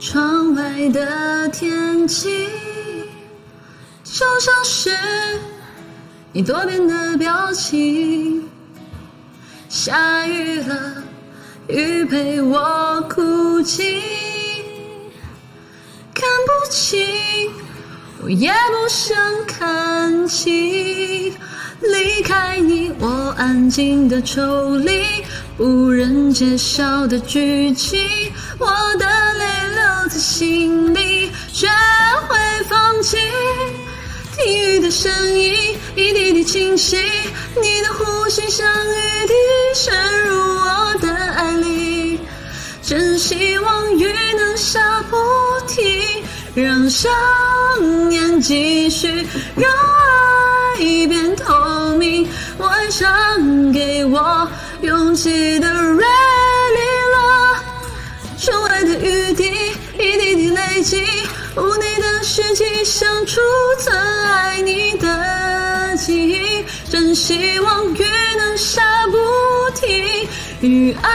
窗外的天气，就像是你多变的表情。下雨了，雨陪我哭泣，看不清，我也不想看清。离开你，我安静的抽离，无人揭晓的剧情，我的泪在心里，学会放弃。听雨的声音，一滴滴清晰，你的呼吸像雨滴渗入我的爱里，真希望雨能下不停，让想念继续，让爱变透明。我爱上给我勇气的锐利了，窗外的雨滴累积，无你的世纪像储存爱你的记忆。真希望雨能下不停，与爱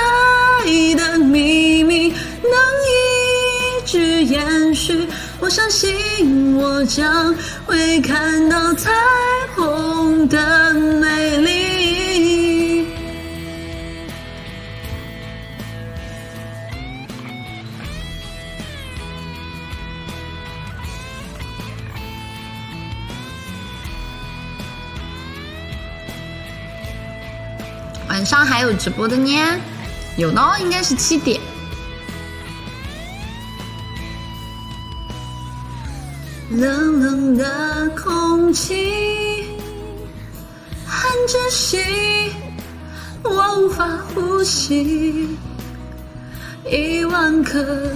的秘密能一直延续。我相信我将会看到彩晚上还有直播的呢，有呢，应该是七点。冷冷的空气，很窒息，我无法呼吸。一万颗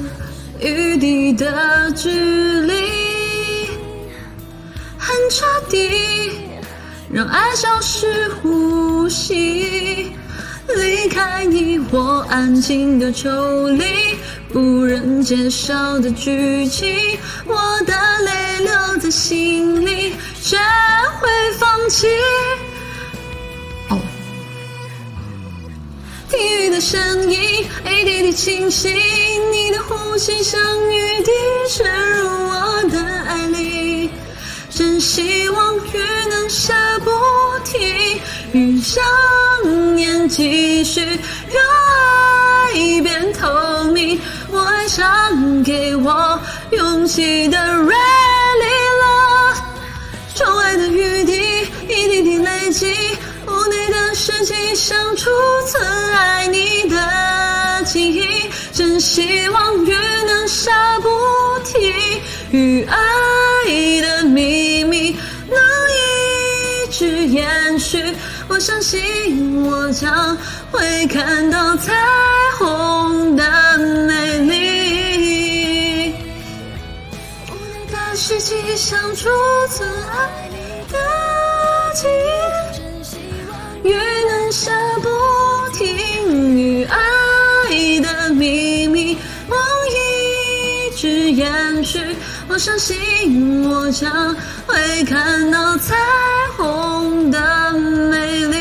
雨滴的距离，很彻底，让爱消失呼吸。离开你，我安静的抽离，无人揭晓的剧情，我的泪留在心里，学会放弃。哦，听雨的声音，一滴滴清晰，你的呼吸像雨滴渗入我的爱里。真希望雨能下不停，与想念继续，让爱变透明。我爱上给我勇气的锐利了，窗外的雨滴一滴滴累积，屋内的湿气像初次爱你的记忆。真希望雨能下不停，与爱的秘密能一直延我相信我将会看到彩虹的美丽。无你的世纪像储存爱你的记忆，相信我将会看到彩虹的美丽。